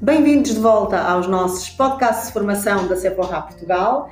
Bem-vindos de volta aos nossos podcasts de formação da Sephora Portugal.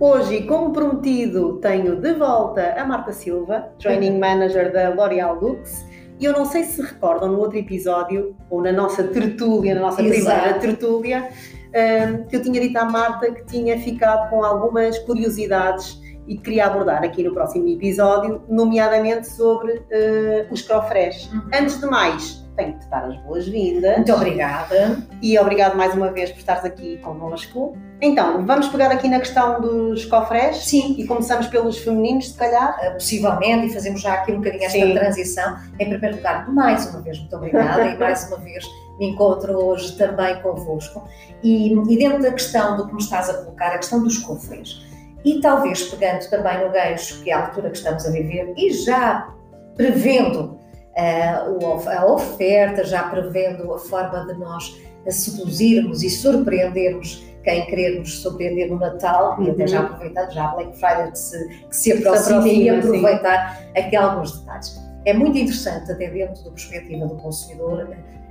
Hoje, como prometido, tenho de volta a Marta Silva, Training Manager da L'Oréal Lux. E eu não sei se recordam no outro episódio, ou na nossa tertúlia, na nossa Exato. primeira tertúlia, hum, que eu tinha dito à Marta que tinha ficado com algumas curiosidades e que queria abordar aqui no próximo episódio, nomeadamente sobre eh, os crofrés. Uhum. Antes de mais, tenho que te dar as boas-vindas. Muito obrigada. E obrigado mais uma vez por estares aqui connosco. Então, vamos pegar aqui na questão dos cofrés Sim, e começamos pelos femininos, se calhar. eh, possivelmente, e fazemos já aqui um bocadinho esta Sim. transição. Em primeiro lugar, mais uma vez, muito obrigada e mais uma vez me encontro hoje também convosco. E, e dentro da questão do que me estás a colocar, a questão dos cofres, e talvez pegando também no gancho que é a altura que estamos a viver e já prevendo a oferta, já prevendo a forma de nós seduzirmos e surpreendermos quem querermos surpreender no Natal e até Uhum. já aproveitando já a Black Friday que se, que se se aproxima e aproxima, sim. aproveitar aqui alguns detalhes. É muito interessante, até dentro da perspectiva do consumidor,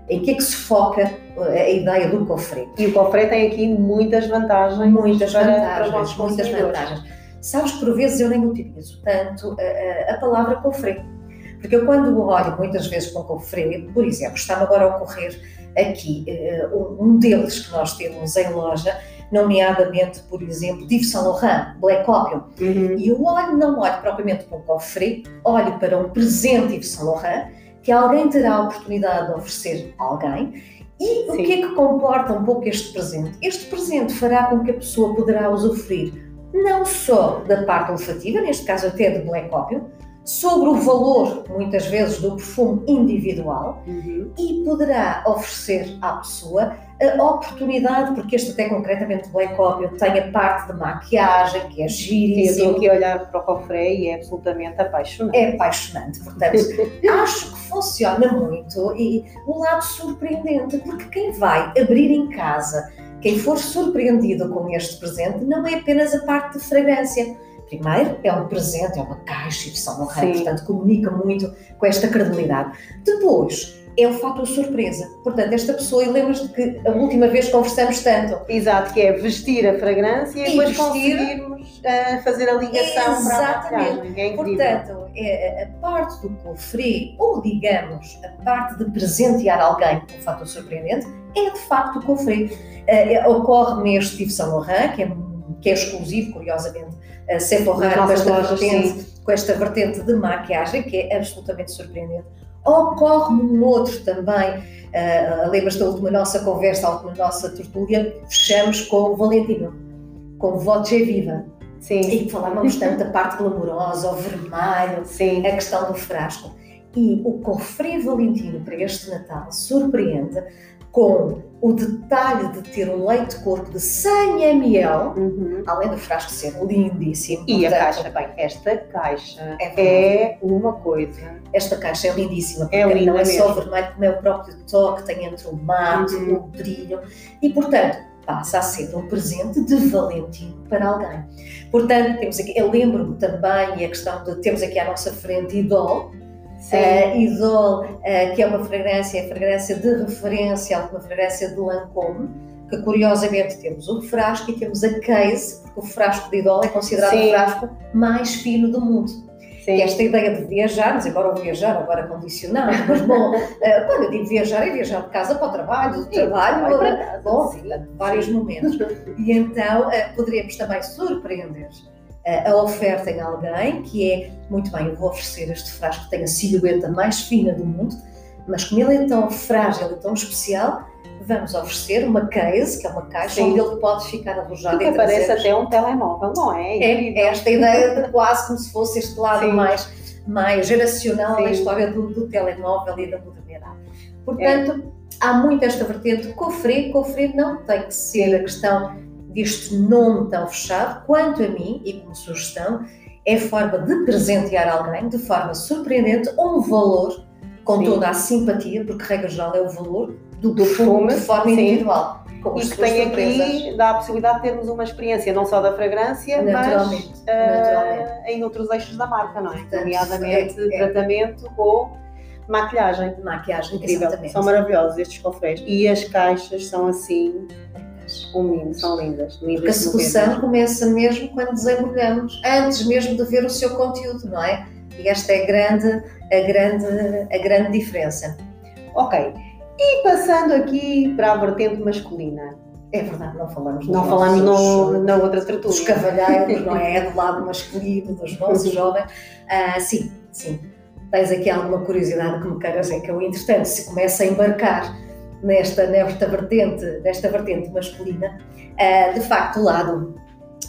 em que é que se foca eh, a ideia do cofre. E o cofre tem aqui muitas vantagens. Muitas para, vantagens, para muitas vantagens. Sabes que por vezes eu nem utilizo tanto a, a- a palavra cofre. Porque eu quando olho muitas vezes para um cofre, por exemplo, está-me agora a ocorrer aqui eh, um deles que nós temos em loja, nomeadamente, por exemplo, Yves Saint Laurent, Black Opium. Uhum. E eu olho, não olho propriamente para um cofre, olho para um presente Yves Saint Laurent que alguém terá a oportunidade de oferecer a alguém. E o Sim. que é que comporta um pouco este presente? Este presente fará com que a pessoa poderá usufruir não só da parte olfativa, neste caso até de Black Opium, sobre o valor, muitas vezes, do perfume individual, Uhum. e poderá oferecer à pessoa a oportunidade, porque este até concretamente Black Opium tem a parte de maquiagem, que é Sim, eu estou giríssimo, aqui a olhar para o cofre e é absolutamente apaixonante. é apaixonante. Portanto, acho que funciona muito e o lado surpreendente, porque quem vai abrir em casa, quem for surpreendido com este presente, não é apenas a parte de fragrância. Primeiro, é um presente, é uma caixa de São Laurent, Sim. portanto, comunica muito com esta credibilidade. Depois, é o fator surpresa. Portanto, esta pessoa, e lembras-te que a última vez conversamos tanto, Exato, que é vestir a fragrância e, E depois vestir- conseguirmos eh, fazer a ligação para a Exatamente. É. Portanto, é a parte do cofre, ou digamos, a parte de presentear alguém com um fator surpreendente, é de facto o cofre. Eh, eh, Ocorre neste Yves Saint Laurent, que é, que é exclusivo, curiosamente, a Sephora Nas com esta, lojas, vertente, com esta vertente de maquiagem, que é absolutamente surpreendente. Ocorre num outro também, eh, lembras da última nossa conversa, a última nossa tertúlia, fechamos com o Valentino, com o Voce Viva. Sim, E falávamos tanto da parte glamourosa, o vermelho, sim. a questão do frasco. E o cofre Valentino para este Natal surpreende com o detalhe de ter um leite de corpo de 100 ml, Uhum. além do frasco ser lindíssimo. E a portanto, caixa, bem, esta caixa É é uma coisa. Esta caixa é lindíssima, É porque linda não é só mesmo. vermelho, como é o próprio toque, tem entre o mate, Uhum. o brilho, e portanto passa a ser um presente de Valentino para alguém. Portanto, temos aqui, eu lembro-me também, e a questão de temos aqui à nossa frente Idol. Uh, Idol, uh, que é uma fragrância, é fragrância de referência, uma fragrância de Lancôme, que curiosamente temos o frasco e temos a case, porque o frasco de Idol é considerado Sim. o frasco mais fino do mundo. sim. Esta ideia de viajarmos, embora o viajar agora condicionado, mas bom, quando eu digo viajar, é viajar de casa para o trabalho, do Sim, trabalho para casa, bom, sim. vários momentos. E então poderemos também surpreender a oferta em alguém que é, muito bem, eu vou oferecer este frasco que tem a silhueta mais fina do mundo, mas como ele é tão frágil e tão especial, vamos oferecer uma case, que é uma caixa Sim. onde ele pode ficar alojado Que parece até um telemóvel, não é? é, é esta ideia de quase como se fosse este lado Sim. mais, mais geracional da Sim. história do, do telemóvel e da modernidade. Portanto, há muito esta vertente. Cofre, cofre não tem que ser a questão deste nome tão fechado. Quanto a mim, e como sugestão, é forma de presentear alguém de forma surpreendente um valor com Sim. toda a simpatia, porque regra geral é o valor do, Do perfume de forma sim. individual. E que tem surpresas. aqui, dá a possibilidade de termos uma experiência não só da fragrância, Naturalmente, mas naturalmente. em outros eixos da marca, não é? Portanto, Nomeadamente é- é- tratamento ou Maquilhagem. Maquiagem, Incrível. exatamente. São maravilhosos estes cofres. E as caixas são assim, mimo, são lindas. lindas Porque a sedução começa mesmo quando desembrulhamos, antes mesmo de ver o seu conteúdo, não é? E esta é a grande, a grande, a grande diferença. Ok. E passando aqui para a vertente masculina. É verdade, não falamos dos Não nossos- falamos no, na outra dos tertúlia. cavalheiros, não é? Do lado masculino, dos nossos jovens. Ah, sim, sim. Tens aqui alguma curiosidade que me queiras dizer que eu, entretanto, se começa a embarcar nesta, nesta, vertente, nesta vertente masculina, ah, de facto, o lado,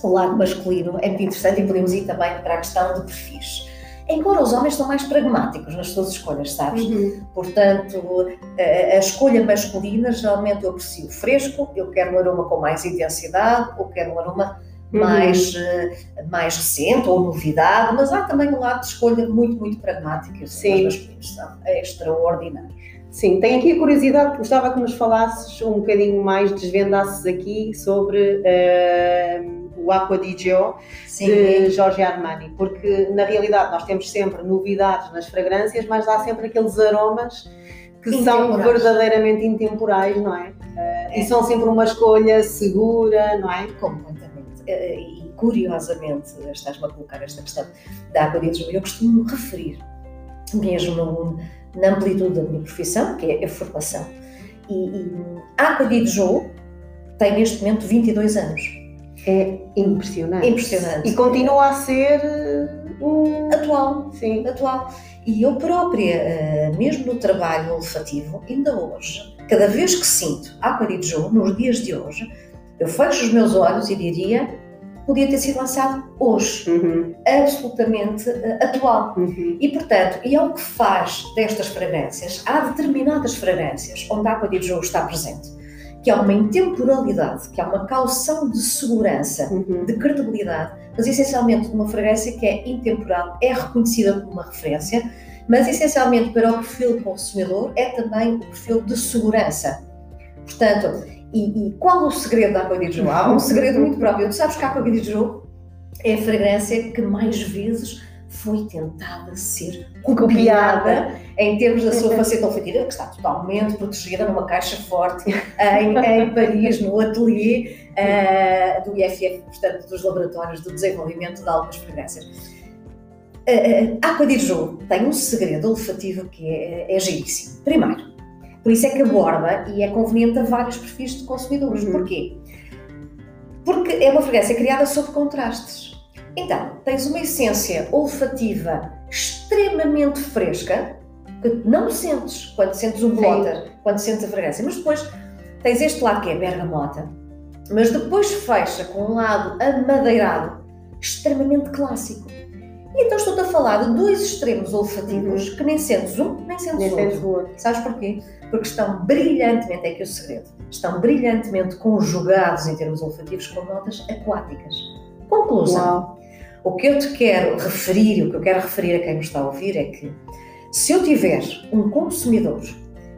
o lado masculino é muito interessante e podemos ir também para a questão de perfis. Embora os homens são mais pragmáticos nas suas escolhas, sabes? Uhum. Portanto, a, escolha masculina, geralmente eu aprecio fresco, eu quero um aroma com mais intensidade, ou quero um aroma Uhum. mais, eh, mais recente ou novidade, mas há também um lado de escolha muito, muito pragmático. os Sim. masculinos são extraordinários. Sim, tenho aqui a curiosidade, gostava que nos falasses um bocadinho mais, desvendasses aqui sobre eh, o Aqua di Gio de Giorgio Armani, porque na realidade nós temos sempre novidades nas fragrâncias, mas há sempre aqueles aromas que são verdadeiramente intemporais, não é? Eh, E são sempre uma escolha segura, não é? completamente. Eh, E curiosamente, estás-me a colocar esta questão da de João, eu costumo referir, mesmo na amplitude da minha profissão, que é a formação. E, e a de João tem neste momento 22 anos. É impressionante. Impressionante. E continua a ser eh, um. Atual, Sim. atual. E eu própria, eh, mesmo no trabalho olfativo, ainda hoje, cada vez que sinto de João, nos dias de hoje, eu fecho os meus olhos e diria, podia ter sido lançado hoje. Uhum, absolutamente eh, atual. uhum. E, portanto, e é o que faz destas fragrâncias, há determinadas fragrâncias onde a água de jogo está presente, que há uma intemporalidade, que há uma caução de segurança, Uhum. de credibilidade, mas essencialmente uma fragrância que é intemporal, é reconhecida como uma referência, mas essencialmente para o perfil consumidor é também o perfil de segurança. Portanto, e, e qual o segredo da de Jogo? Há um segredo muito próprio. Tu sabes que a de Jogo é a fragrância que mais vezes foi tentada ser copiada em termos da sua faceta olfativa, que está totalmente protegida numa caixa forte em, em Paris, no ateliê eh, do IFF, portanto, dos laboratórios de desenvolvimento de algumas fragrâncias. A Aqua Jour tem um segredo olfativo que é, é giríssimo. Primeiro, por isso é que aborda e é conveniente a vários perfis de consumidores. Uhum. Porquê? Porque é uma fragrância criada sob contrastes. Então, tens uma essência olfativa extremamente fresca, que não sentes quando sentes o blotter, quando sentes a fragrância, mas depois tens este lado que é bergamota, mas depois fecha com um lado amadeirado, extremamente clássico. E então estou-te a falar de dois extremos olfativos que nem sentes um, nem sentes Nem outro. outro. Sabes porquê? Porque estão brilhantemente, é que é o segredo, estão brilhantemente conjugados em termos olfativos com notas aquáticas. Conclusão. Uau. O que eu te quero referir, o que eu quero referir a quem me está a ouvir é que se eu tiver um consumidor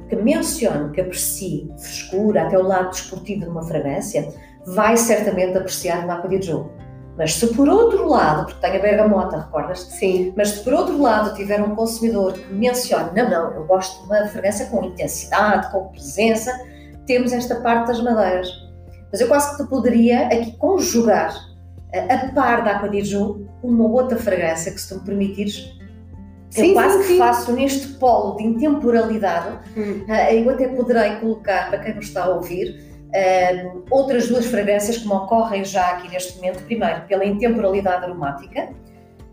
que mencione que aprecie frescura, até o lado desportivo de uma fragrância, vai certamente apreciar uma Aqua di Gio. Mas se por outro lado, porque tem a bergamota, recordas-te? Sim. Mas se por outro lado tiver um consumidor que mencione, não, não, eu gosto de uma fragrância com intensidade, com presença, temos esta parte das madeiras. Mas eu quase que te poderia aqui conjugar, a, par da Aqua di Gio, uma outra fragrância que se tu me permitires, eu Sim, quase sim, que sim. faço neste polo de intemporalidade, Hum. ah, eu até poderei colocar, para quem nos está a ouvir, ah, outras duas fragrâncias que me ocorrem já aqui neste momento. Primeiro, pela intemporalidade aromática.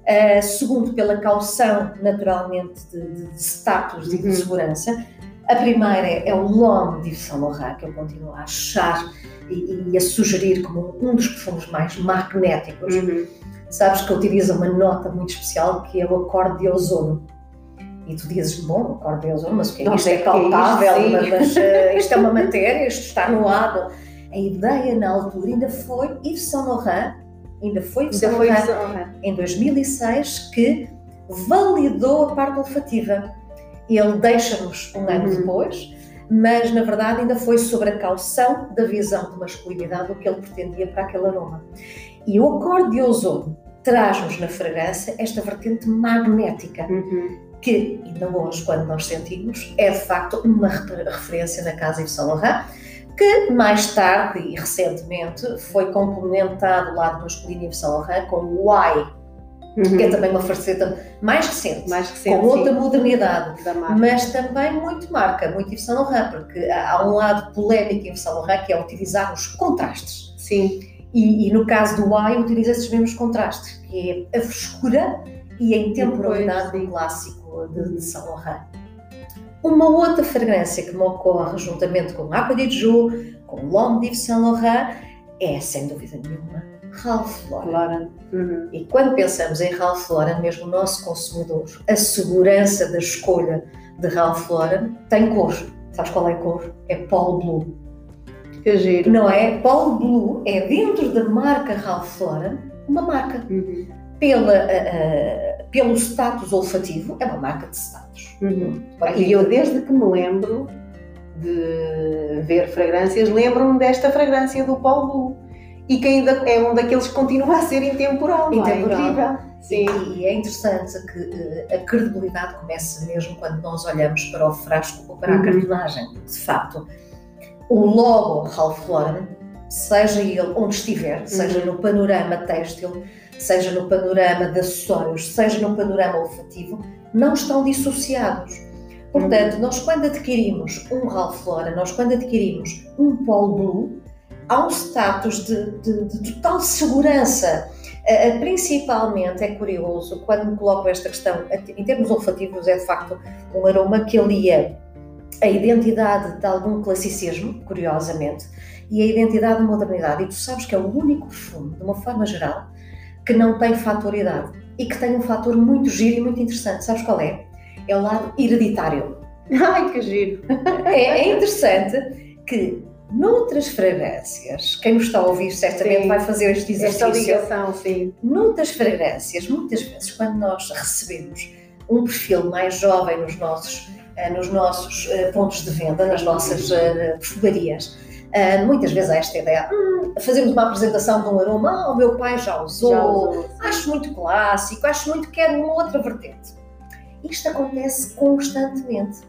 ah, segundo, pela caução, naturalmente, de, de- status e de Uhum. segurança. A primeira é, é o L'Homme de Saint Laurent, que eu continuo a achar e, e a sugerir como um dos perfumes mais magnéticos. Uhum. Sabes que utiliza uma nota muito especial que é o acorde de ozono. E tu dizes, bom, acorde de ozono, mas o que é isto é é palpável, sim. mas, mas, eh, isto é uma matéria, isto está no lado. A ideia na altura ainda foi Yves Saint Laurent, ainda foi Yves Saint Laurent, em 2006, que validou a parte olfativa. Ele deixa-nos um ano Uhum. depois, mas na verdade ainda foi sobre a caução da visão de masculinidade o que ele pretendia para aquele aroma. E o acorde de ozono traz-nos na fragrância esta vertente magnética. Uhum. Que ainda hoje, quando nós sentimos, é de facto uma referência da casa Yves Saint Laurent, que mais tarde e recentemente foi complementado o lado masculino Yves Saint Laurent com o Y, uhum. que é também uma faceta mais recente, mais recente com outra sim. modernidade, mas também muito marca, muito Yves Saint Laurent, porque há um lado polémico em Yves Saint Laurent que é utilizar os contrastes. Sim. E, e no caso do Y utiliza esses mesmos contrastes, que é a frescura e a intemporalidade do clássico de, de Saint Laurent. Uma outra fragrância que me ocorre juntamente com Aqua di Giù, com L'Homme d'Yves Saint Laurent, é, sem dúvida nenhuma, Ralph Lauren. Uhum. E quando pensamos em Ralph Lauren, mesmo o nosso consumidor, a segurança da escolha de Ralph Lauren tem cor. Sabes qual é a cor? É Paul Blue. Que giro. Não é? Paul Blue é dentro da marca Ralph Lauren uma marca. Uhum. Pela, uh, pelo status olfativo, é uma marca de status. Uhum. E eu, desde que me lembro de ver fragrâncias, lembro-me desta fragrância do Paul Blue e que ainda é um daqueles que continua a ser intemporal. Intemporal. É incrível. Sim. E, é interessante que uh, a credibilidade começa mesmo quando nós olhamos para o frasco ou para a uhum. cartonagem. De facto, o logo Ralph Lauren, seja ele onde estiver, uhum. seja no panorama têxtil, seja no panorama de acessórios, seja no panorama olfativo, não estão dissociados. Portanto, uhum. nós quando adquirimos um Ralph Lauren, nós quando adquirimos um Paul Blue, há um status de, de, de total segurança. Uh, principalmente é curioso quando me coloco esta questão, em termos olfativos, é de facto um aroma que alia a identidade de algum classicismo, curiosamente, e a identidade da modernidade. E tu sabes que é o único perfume, de uma forma geral, que não tem fatoridade e que tem um fator muito giro e muito interessante. Sabes qual é? É o lado hereditário. Ai, que giro! É, é interessante que Noutras fragrâncias, quem nos está a ouvir certamente sim. vai fazer este exercício. Esta ligação, sim. Noutras fragrâncias, muitas vezes, quando nós recebemos um perfil mais jovem nos nossos, uh, nos nossos uh, pontos de venda, nas nossas uh, perfumarias, uh, muitas vezes há esta ideia, hum, fazemos uma apresentação de um aroma, ah, o meu pai já usou, já usou acho muito clássico, acho muito que quero uma outra vertente. Isto acontece constantemente.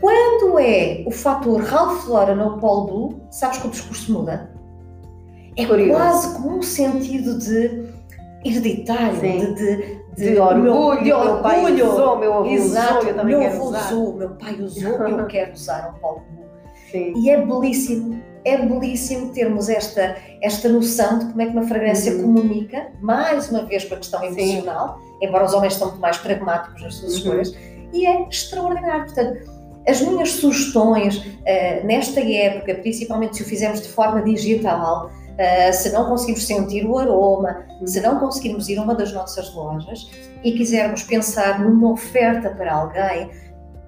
Quando é o fator Ralph Lauren ou Paul Blue, sabes que o discurso muda? É Curioso. quase como um sentido de hereditário, de, de, de, de, orgulho. De orgulho. Meu pai usou, meu avô Exato, usou, eu também meu avô usou, meu pai usou, eu quero usar o Paul Blue. Sim. E é belíssimo, é belíssimo termos esta, esta noção de como é que uma fragrância uhum. comunica, mais uma vez com a questão emocional, Sim. embora os homens estão muito mais pragmáticos nas suas uhum. escolhas, e é extraordinário. Portanto, as minhas sugestões uh, nesta época, principalmente se o fizermos de forma digital, uh, se não conseguimos sentir o aroma, se não conseguirmos ir a uma das nossas lojas e quisermos pensar numa oferta para alguém,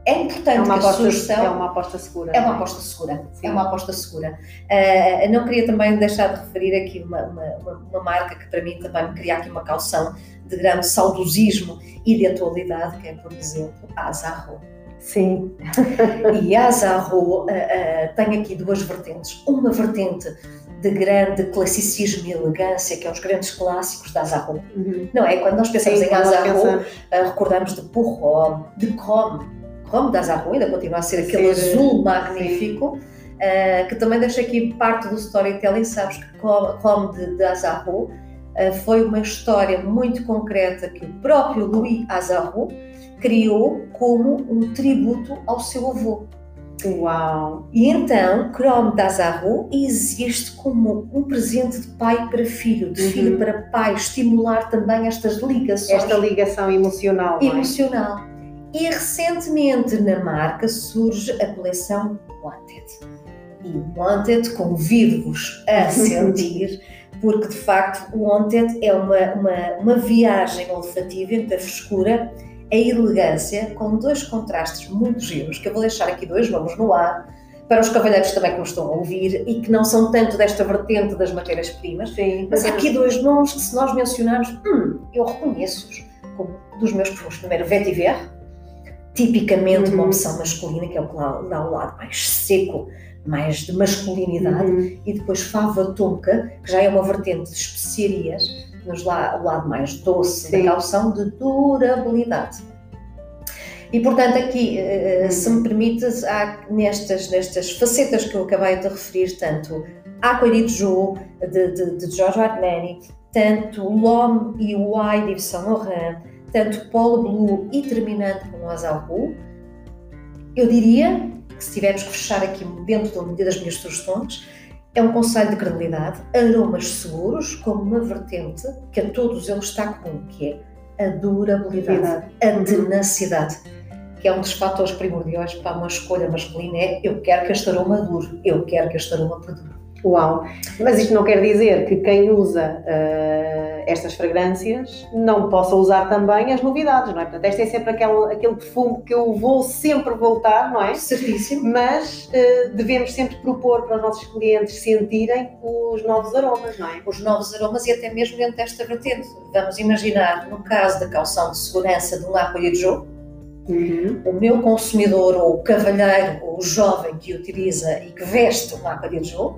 é importante é uma que a sugestão... É uma aposta segura. É uma aposta segura. Sim. É uma aposta segura. Uh, não queria também deixar de referir aqui uma, uma, uma, marca que para mim também me cria aqui uma calção de grande saudosismo e de atualidade, que é, por exemplo, a Azarro. Sim. e a Azarro uh, uh, tem aqui duas vertentes. Uma vertente de grande classicismo e elegância, que é os grandes clássicos da Azarro. Uhum. Não é? Quando nós pensamos Sim, em Azarro, recordamos de Pourhomme, de Chrome. Chrome da Azarro ainda continua a ser aquele Sim. azul magnífico. Uh, que também deixa aqui parte do storytelling, sabes que Chrome de, de Azarro uh, foi uma história muito concreta que o próprio Louis Azarro criou como um tributo ao seu avô. Uau! E então, Chrome Azarro existe como um presente de pai para filho, de uhum. filho para pai, estimular também estas ligações. Esta ligação emocional. É? Emocional. É? E recentemente na marca surge a coleção Wanted. E Wanted convido-vos a sentir, porque de facto o Wanted é uma, uma, uma viagem olfativa entre a frescura a elegância com dois contrastes muito giros, que eu vou deixar aqui dois nomes no ar, para os cavalheiros também que nos estão a ouvir e que não são tanto desta vertente das matérias-primas, mas há aqui dois nomes que se nós mencionarmos, hum, eu reconheço-os como dos meus perfumes. Primeiro, Vetiver, tipicamente uhum. uma opção masculina, que é o que dá, dá o lado mais seco, mais de masculinidade, uhum. e depois Fava Tonka, que já é uma vertente de especiarias, nos lá, o lado mais doce Sim. da calção de durabilidade. E portanto, aqui, uh, se me permites, há nestas, nestas facetas que eu acabei de referir, tanto Aqua de de, de, de Giorgio Armani, tanto L'Homme e o I de Yves Saint Laurent, tanto Polo Blue e terminando com o Azarro, eu diria que se tivermos que fechar aqui dentro das minhas sugestões, é um conselho de credibilidade, aromas seguros, como uma vertente que a todos eles está comum, que é a durabilidade, a tenacidade, que é um dos fatores primordiais para uma escolha masculina, é eu quero que este aroma dure, eu quero que este aroma perdure. Uau! Mas isto não quer dizer que quem usa uh, estas fragrâncias não possa usar também as novidades, não é? Portanto, este é sempre aquele, aquele perfume que eu vou sempre voltar, não é? Certíssimo. Mas uh, devemos sempre propor para os nossos clientes sentirem os novos aromas, não é? Os novos aromas e até mesmo dentro desta vertente. Vamos imaginar, no caso da calção de segurança de um Aqua Joe, Uhum. O meu consumidor, ou o cavalheiro, ou o jovem que utiliza e que veste um Aqua de Joe,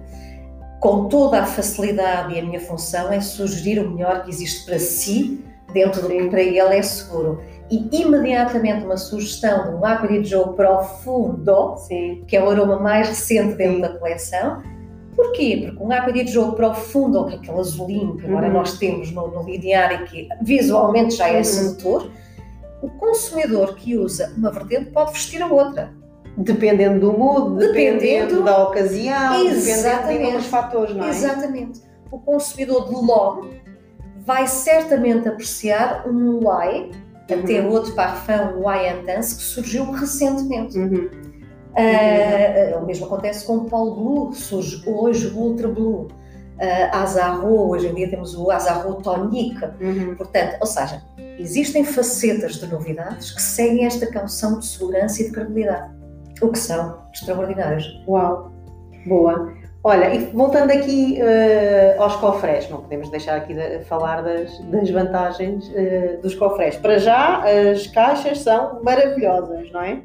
com toda a facilidade e a minha função é sugerir o melhor que existe para si, dentro do que para ele é seguro. E imediatamente uma sugestão de um Gio Profundo, Sim. que é o aroma mais recente dentro Sim. da coleção. Porquê? Porque um Gio Profundo, que é aquele azulinho que agora uhum. nós temos no, no linear e que visualmente já é uhum. sedutor, o consumidor que usa uma vertente pode vestir a outra. Dependendo do mood, dependendo, dependendo da ocasião, dependendo de alguns fatores, não é? Exatamente. O consumidor de logo vai certamente apreciar um Y, uhum. até outro parfum, o Y Intense, que surgiu recentemente. Uhum. Uh, o mesmo acontece com o Paul Blue, surge hoje o Ultra Blue. Uh, Azarro, hoje em dia temos o Azarro Tonic. Uhum. Portanto, ou seja, existem facetas de novidades que seguem esta calção de segurança e de credibilidade o que são extraordinários. Uau, boa. Olha, e voltando aqui uh, aos cofres, não podemos deixar aqui de falar das, das vantagens uh, dos cofres. Para já, as caixas são maravilhosas, não é?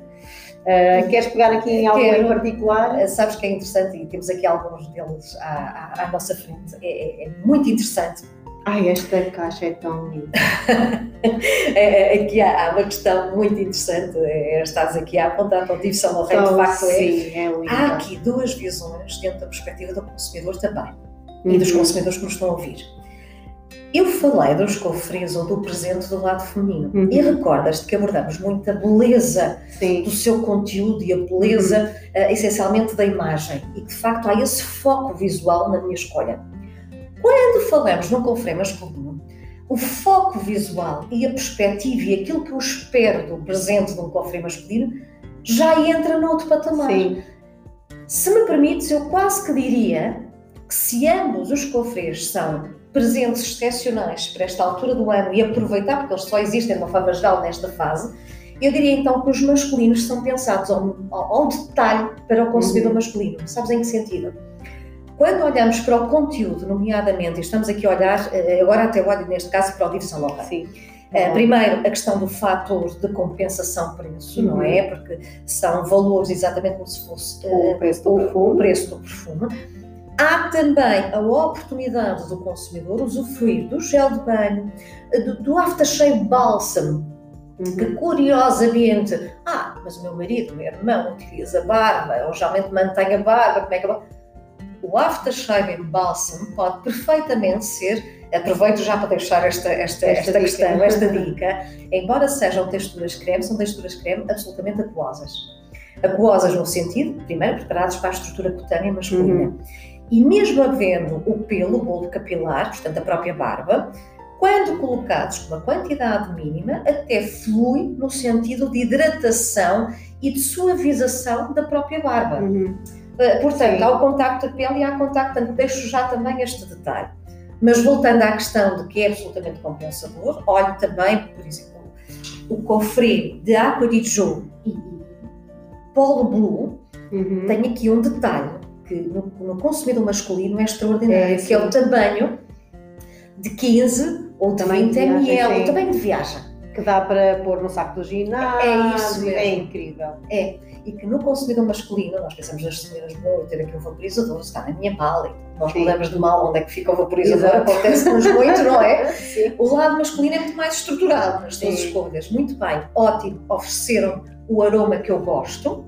Uh, queres pegar aqui em algo em particular? Sabes que é interessante e temos aqui alguns deles à, à, à nossa frente. É, é, é muito interessante Ai, esta caixa é tão linda. é, é, aqui há, há, uma questão muito interessante. É, estás aqui a apontar para o Divo São Rei, de facto é. Sim, é linda. Há aqui duas visões dentro da perspectiva do consumidor também uhum. e dos uhum. consumidores que nos estão a ouvir. Eu falei dos cofres ou do presente do lado feminino uhum. e recordas-te que abordamos muito a beleza Sim. do seu conteúdo e a beleza uhum. uh, essencialmente da imagem e que de facto há esse foco visual na minha escolha. Quando falamos num confrei masculino, o foco visual e a perspectiva e aquilo que eu espero do presente de um confrei masculino já entra noutro patamar. Sim. Se me permites, eu quase que diria que se ambos os cofres são presentes excepcionais para esta altura do ano e aproveitar, porque eles só existem de uma forma geral nesta fase, eu diria então que os masculinos são pensados ao, ao, ao detalhe para o consumidor uhum. masculino. Sabes em que sentido? Quando olhamos para o conteúdo, nomeadamente, estamos aqui a olhar, eh, agora até olho neste caso para o Yves Saint Laurent. Sim. Uh, primeiro, a questão do fator de compensação-preço, uhum. não é? Porque são valores exatamente como se fosse uh, o, preço do, o, o preço do perfume. Há também a oportunidade do consumidor usufruir do gel de banho, do, do aftershave balsam, uhum. que curiosamente, ah, mas o meu marido, o meu irmão utiliza barba, ou geralmente mantém a barba, como é que barba? O aftershave em balsam pode perfeitamente ser, aproveito já para deixar esta, esta, esta, esta questão, esta dica, embora sejam texturas creme, são texturas creme absolutamente aquosas. Aquosas no sentido, primeiro, preparadas para a estrutura cutânea masculina. Uhum. E mesmo havendo o pelo, o bolo capilar, portanto a própria barba, quando colocados com uma quantidade mínima, até flui no sentido de hidratação e de suavização da própria barba. Uhum. Eh, portanto, há o contacto da pele e há contacto, portanto, deixo já também este detalhe. Mas voltando à questão de que é absolutamente compensador, olho também, por exemplo, o cofre de Aqua di Gio e Polo Blue uhum. tem aqui um detalhe que no, no consumidor masculino é extraordinário, é, que é o tamanho de 15 ou de 20 ml, o tamanho de viagem Que dá para pôr no saco do ginásio. É isso mesmo. É incrível. É. E que no consumidor masculino, nós pensamos nas senhoras, bom, eu ter aqui um vaporizador, está na minha mala. Nós mudamos de mal onde é que fica o vaporizador, Exato. acontece-nos muito, não é? Sim. O lado masculino é muito mais estruturado nas suas escolhas. Muito bem, ótimo, ofereceram o aroma que eu gosto,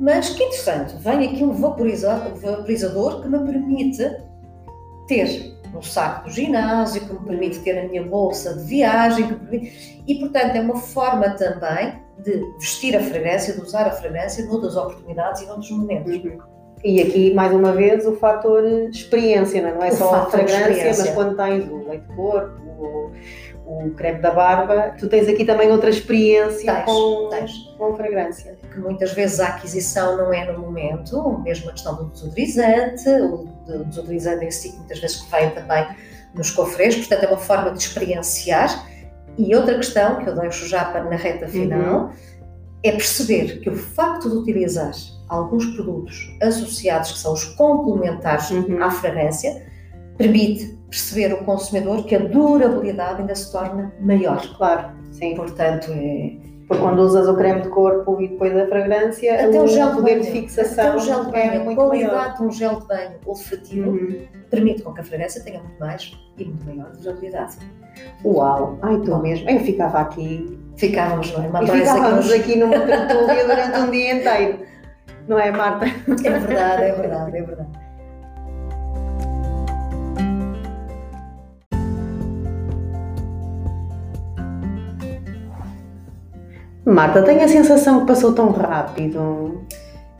mas que interessante, vem aqui um vaporiza- vaporizador que me permite ter no saco do ginásio, que me permite ter a minha bolsa de viagem, que permite... e portanto é uma forma também de vestir a fragrância, de usar a fragrância noutras oportunidades e noutros momentos. Uhum. E aqui, mais uma vez, o fator experiência, não é? Não é O só a fragrância, mas quando tens o leite de corpo, o creme da barba, tu tens aqui também outra experiência Tens, com, tens. com fragrância. que muitas vezes a aquisição não é no momento, mesmo a questão do desodorizante, o do desodorizante em si, que muitas vezes que vem também nos cofres, portanto é uma forma de experienciar. E outra questão que eu deixo já para na reta final é perceber que o facto de utilizar alguns produtos associados, que são os complementares Uhum. à fragrância, permite perceber o consumidor que a durabilidade ainda se torna maior. Claro, sim. Portanto, é, Porque quando usas o creme de corpo e depois a fragrância, Até o gel de poder de banho. fixação Até o gel de banho, é a qualidade de um gel de banho olfativo Uhum. permite com que a fragrância tenha muito mais e muito maior durabilidade. Uau! Ai, tu mesmo. Eu ficava aqui Ficávamos, não é? Uma e ficávamos aqui aqui numa tertúlia durante um dia inteiro. Não é, Marta? É verdade, é verdade, é verdade. Marta, tenho a sensação que passou tão rápido.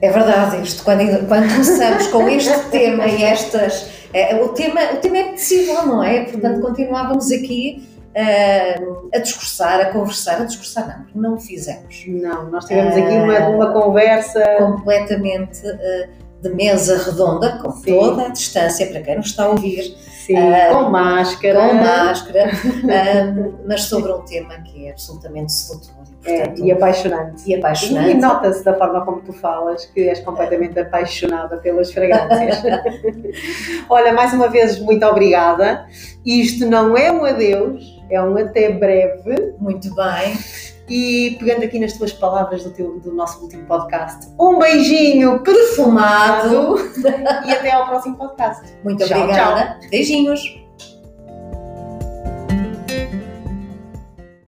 É verdade, isto, quando, quando começamos com este tema e estas. é, o, tema, o tema é possível, não é? Portanto, continuávamos aqui ah, a discursar, a conversar, a discursar, não, não o fizemos. Não, nós tivemos aqui uma, uma conversa. Completamente ah, de mesa redonda, com Sim. toda a distância, para quem nos está a ouvir, Sim, Ah, com máscara. com máscara, ah, mas sobre um tema que é absolutamente sedutor e, É, portanto, e apaixonante. e E apaixonante. nota-se da forma como tu falas que és completamente apaixonada pelas fragrâncias. Olha, mais uma vez, muito obrigada. Isto não é um adeus, é um até breve. Muito bem. E pegando aqui nas tuas palavras do, teu, do nosso último podcast, um beijinho perfumado e até ao próximo podcast. Muito Tchau, obrigada. Beijinhos.